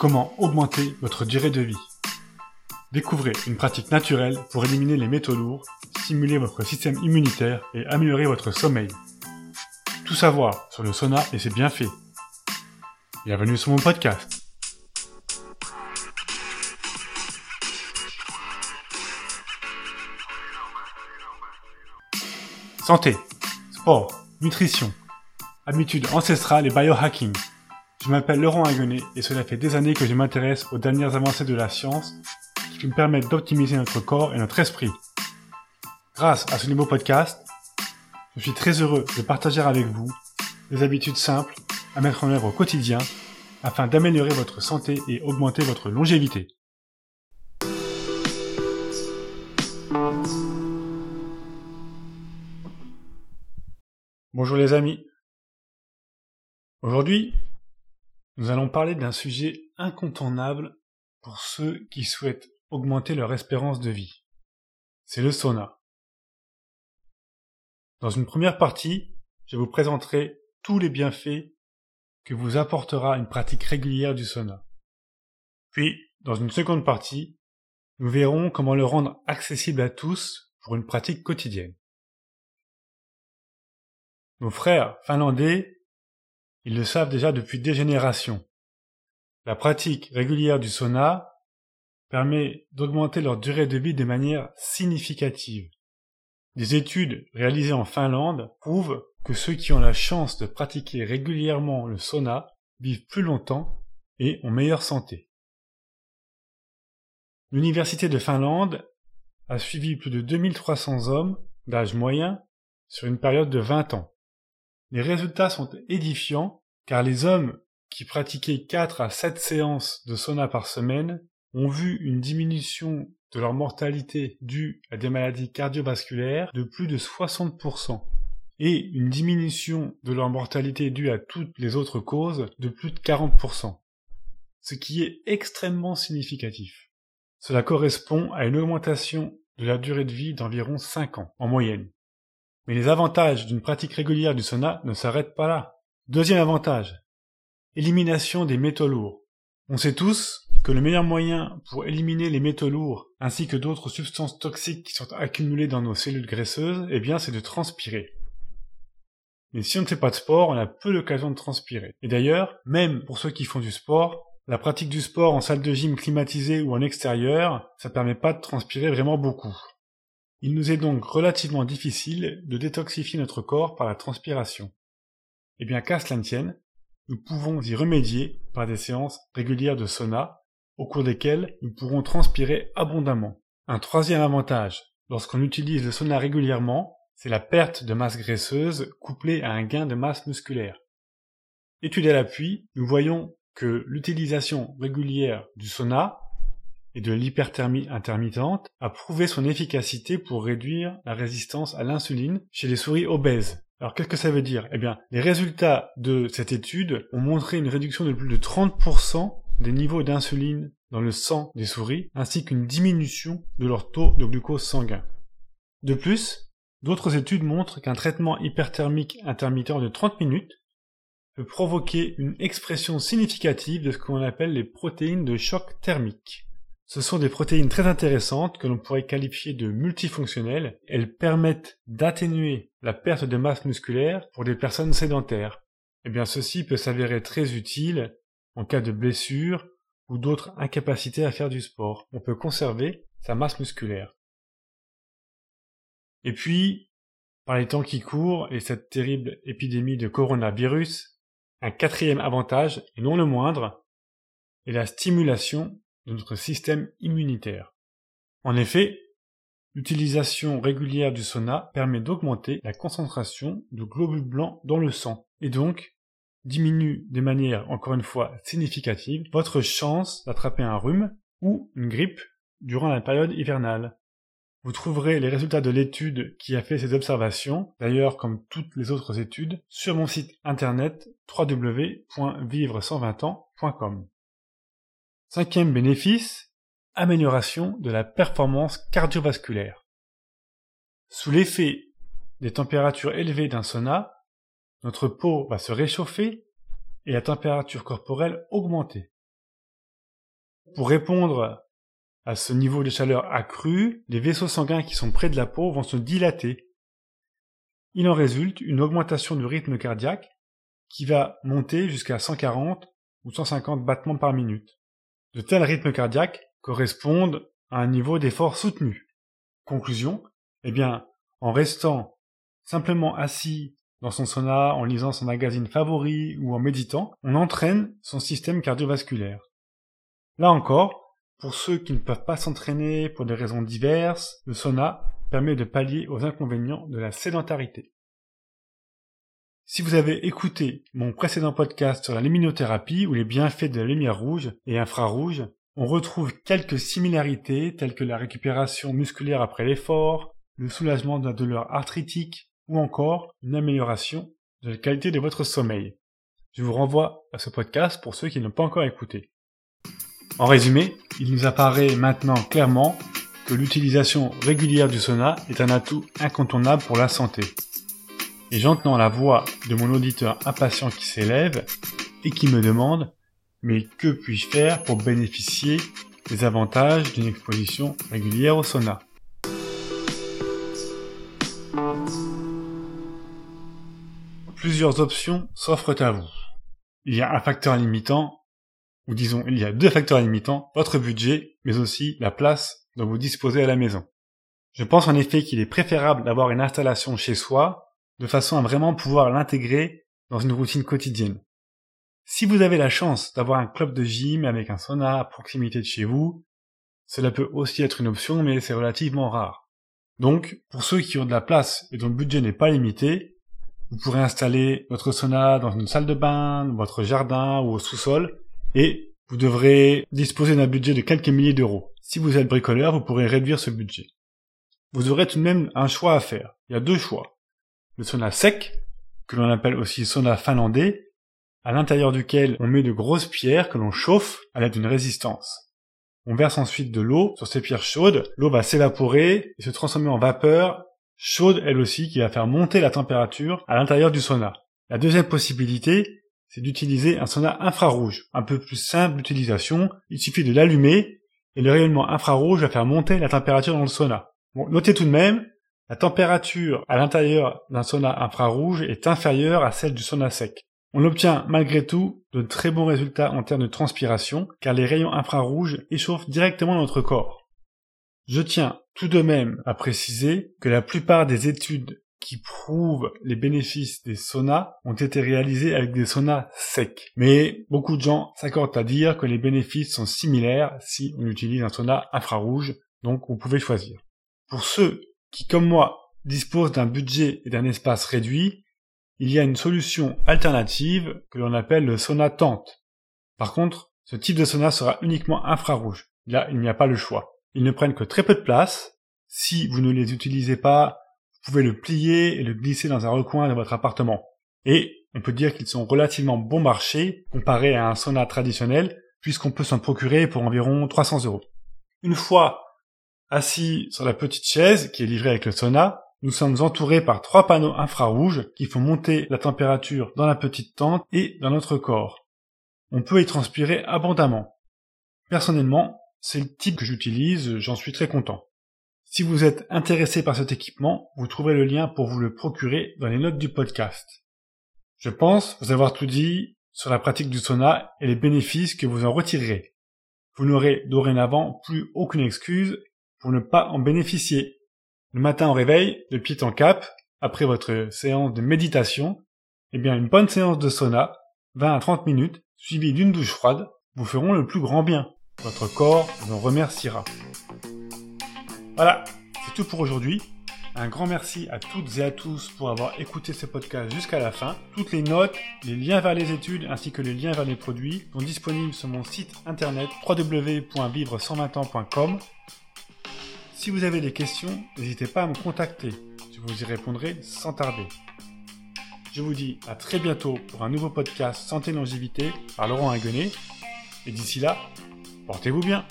Comment augmenter votre durée de vie Découvrez une pratique naturelle pour éliminer les métaux lourds, stimuler votre système immunitaire et améliorer votre sommeil. Tout savoir sur le sauna et ses bienfaits. Bienvenue sur mon podcast. Santé, sport, nutrition, habitudes ancestrales et biohacking. Je m'appelle Laurent Aguenet et cela fait des années que je m'intéresse aux dernières avancées de la science qui nous permettent d'optimiser notre corps et notre esprit. Grâce à ce nouveau podcast, je suis très heureux de partager avec vous des habitudes simples à mettre en œuvre au quotidien afin d'améliorer votre santé et augmenter votre longévité. Bonjour les amis. Aujourd'hui, nous allons parler d'un sujet incontournable pour ceux qui souhaitent augmenter leur espérance de vie. C'est le sauna. Dans une première partie, je vous présenterai tous les bienfaits que vous apportera une pratique régulière du sauna. Puis, dans une seconde partie, nous verrons comment le rendre accessible à tous pour une pratique quotidienne. Nos frères finlandais ils le savent déjà depuis des générations. La pratique régulière du sauna permet d'augmenter leur durée de vie de manière significative. Des études réalisées en Finlande prouvent que ceux qui ont la chance de pratiquer régulièrement le sauna vivent plus longtemps et ont meilleure santé. L'Université de Finlande a suivi plus de 2300 hommes d'âge moyen sur une période de 20 ans. Les résultats sont édifiants car les hommes qui pratiquaient 4 à 7 séances de sauna par semaine ont vu une diminution de leur mortalité due à des maladies cardiovasculaires de plus de 60% et une diminution de leur mortalité due à toutes les autres causes de plus de 40%, ce qui est extrêmement significatif. Cela correspond à une augmentation de la durée de vie d'environ 5 ans en moyenne. Mais les avantages d'une pratique régulière du sauna ne s'arrêtent pas là. Deuxième avantage. Élimination des métaux lourds. On sait tous que le meilleur moyen pour éliminer les métaux lourds ainsi que d'autres substances toxiques qui sont accumulées dans nos cellules graisseuses, eh bien, c'est de transpirer. Mais si on ne fait pas de sport, on a peu l'occasion de transpirer. Et d'ailleurs, même pour ceux qui font du sport, la pratique du sport en salle de gym climatisée ou en extérieur, ça permet pas de transpirer vraiment beaucoup. Il nous est donc relativement difficile de détoxifier notre corps par la transpiration. Eh bien qu'à cela ne nous pouvons y remédier par des séances régulières de sauna, au cours desquelles nous pourrons transpirer abondamment. Un troisième avantage, lorsqu'on utilise le sauna régulièrement, c'est la perte de masse graisseuse couplée à un gain de masse musculaire. Étude à l'appui, nous voyons que l'utilisation régulière du sauna et de l'hyperthermie intermittente a prouvé son efficacité pour réduire la résistance à l'insuline chez les souris obèses. Alors qu'est-ce que ça veut dire? Eh bien, les résultats de cette étude ont montré une réduction de plus de 30% des niveaux d'insuline dans le sang des souris, ainsi qu'une diminution de leur taux de glucose sanguin. De plus, d'autres études montrent qu'un traitement hyperthermique intermittent de 30 minutes peut provoquer une expression significative de ce qu'on appelle les protéines de choc thermique. Ce sont des protéines très intéressantes que l'on pourrait qualifier de multifonctionnelles. Elles permettent d'atténuer la perte de masse musculaire pour des personnes sédentaires. Eh bien, ceci peut s'avérer très utile en cas de blessure ou d'autres incapacités à faire du sport. On peut conserver sa masse musculaire. Et puis, par les temps qui courent et cette terrible épidémie de coronavirus, un quatrième avantage, et non le moindre, est la stimulation de notre système immunitaire. En effet, l'utilisation régulière du sauna permet d'augmenter la concentration de globules blancs dans le sang et donc diminue de manière encore une fois significative votre chance d'attraper un rhume ou une grippe durant la période hivernale. Vous trouverez les résultats de l'étude qui a fait ces observations, d'ailleurs comme toutes les autres études, sur mon site internet www.vivre120ans.com. Cinquième bénéfice, amélioration de la performance cardiovasculaire. Sous l'effet des températures élevées d'un sauna, notre peau va se réchauffer et la température corporelle augmenter. Pour répondre à ce niveau de chaleur accru, les vaisseaux sanguins qui sont près de la peau vont se dilater. Il en résulte une augmentation du rythme cardiaque qui va monter jusqu'à 140 ou 150 battements par minute. De tels rythmes cardiaques correspondent à un niveau d'effort soutenu. Conclusion, eh bien, en restant simplement assis dans son sauna, en lisant son magazine favori ou en méditant, on entraîne son système cardiovasculaire. Là encore, pour ceux qui ne peuvent pas s'entraîner pour des raisons diverses, le sauna permet de pallier aux inconvénients de la sédentarité. Si vous avez écouté mon précédent podcast sur la luminothérapie ou les bienfaits de la lumière rouge et infrarouge, on retrouve quelques similarités telles que la récupération musculaire après l'effort, le soulagement de la douleur arthritique ou encore une amélioration de la qualité de votre sommeil. Je vous renvoie à ce podcast pour ceux qui n'ont pas encore écouté. En résumé, il nous apparaît maintenant clairement que l'utilisation régulière du sauna est un atout incontournable pour la santé. Et j'entends la voix de mon auditeur impatient qui s'élève et qui me demande mais que puis-je faire pour bénéficier des avantages d'une exposition régulière au sauna? Plusieurs options s'offrent à vous. Il y a un facteur limitant, ou disons il y a deux facteurs limitants, votre budget, mais aussi la place dont vous disposez à la maison. Je pense en effet qu'il est préférable d'avoir une installation chez soi, de façon à vraiment pouvoir l'intégrer dans une routine quotidienne. Si vous avez la chance d'avoir un club de gym avec un sauna à proximité de chez vous, cela peut aussi être une option, mais c'est relativement rare. Donc, pour ceux qui ont de la place et dont le budget n'est pas limité, vous pourrez installer votre sauna dans une salle de bain, votre jardin ou au sous-sol, et vous devrez disposer d'un budget de quelques milliers d'euros. Si vous êtes bricoleur, vous pourrez réduire ce budget. Vous aurez tout de même un choix à faire. Il y a deux choix. Le sauna sec, que l'on appelle aussi sauna finlandais, à l'intérieur duquel on met de grosses pierres que l'on chauffe à l'aide d'une résistance. On verse ensuite de l'eau sur ces pierres chaudes, l'eau va s'évaporer et se transformer en vapeur chaude elle aussi qui va faire monter la température à l'intérieur du sauna. La deuxième possibilité, c'est d'utiliser un sauna infrarouge, un peu plus simple d'utilisation, il suffit de l'allumer et le rayonnement infrarouge va faire monter la température dans le sauna. Bon, notez tout de même, la température à l'intérieur d'un sauna infrarouge est inférieure à celle du sauna sec. On obtient malgré tout de très bons résultats en termes de transpiration, car les rayons infrarouges échauffent directement notre corps. Je tiens tout de même à préciser que la plupart des études qui prouvent les bénéfices des saunas ont été réalisées avec des saunas secs. Mais beaucoup de gens s'accordent à dire que les bénéfices sont similaires si on utilise un sauna infrarouge, donc vous pouvez choisir. Pour ceux qui, comme moi, disposent d'un budget et d'un espace réduit, il y a une solution alternative que l'on appelle le sauna tente. Par contre, ce type de sauna sera uniquement infrarouge. Là, il n'y a pas le choix. Ils ne prennent que très peu de place. Si vous ne les utilisez pas, vous pouvez le plier et le glisser dans un recoin de votre appartement. Et on peut dire qu'ils sont relativement bon marché comparé à un sauna traditionnel, puisqu'on peut s'en procurer pour environ 300 euros. Une fois assis sur la petite chaise qui est livrée avec le sauna, nous sommes entourés par trois panneaux infrarouges qui font monter la température dans la petite tente et dans notre corps. On peut y transpirer abondamment. Personnellement, c'est le type que j'utilise, j'en suis très content. Si vous êtes intéressé par cet équipement, vous trouverez le lien pour vous le procurer dans les notes du podcast. Je pense vous avoir tout dit sur la pratique du sauna et les bénéfices que vous en retirerez. Vous n'aurez dorénavant plus aucune excuse pour ne pas en bénéficier. Le matin au réveil, le pied en cap, après votre séance de méditation, eh bien une bonne séance de sauna, 20 à 30 minutes, suivie d'une douche froide, vous feront le plus grand bien. Votre corps vous en remerciera. Voilà, c'est tout pour aujourd'hui. Un grand merci à toutes et à tous pour avoir écouté ce podcast jusqu'à la fin. Toutes les notes, les liens vers les études ainsi que les liens vers les produits sont disponibles sur mon site internet www.vivre120ans.com si vous avez des questions, n'hésitez pas à me contacter. Je vous y répondrai sans tarder. Je vous dis à très bientôt pour un nouveau podcast Santé Longévité par Laurent Haguenet. Et d'ici là, portez-vous bien.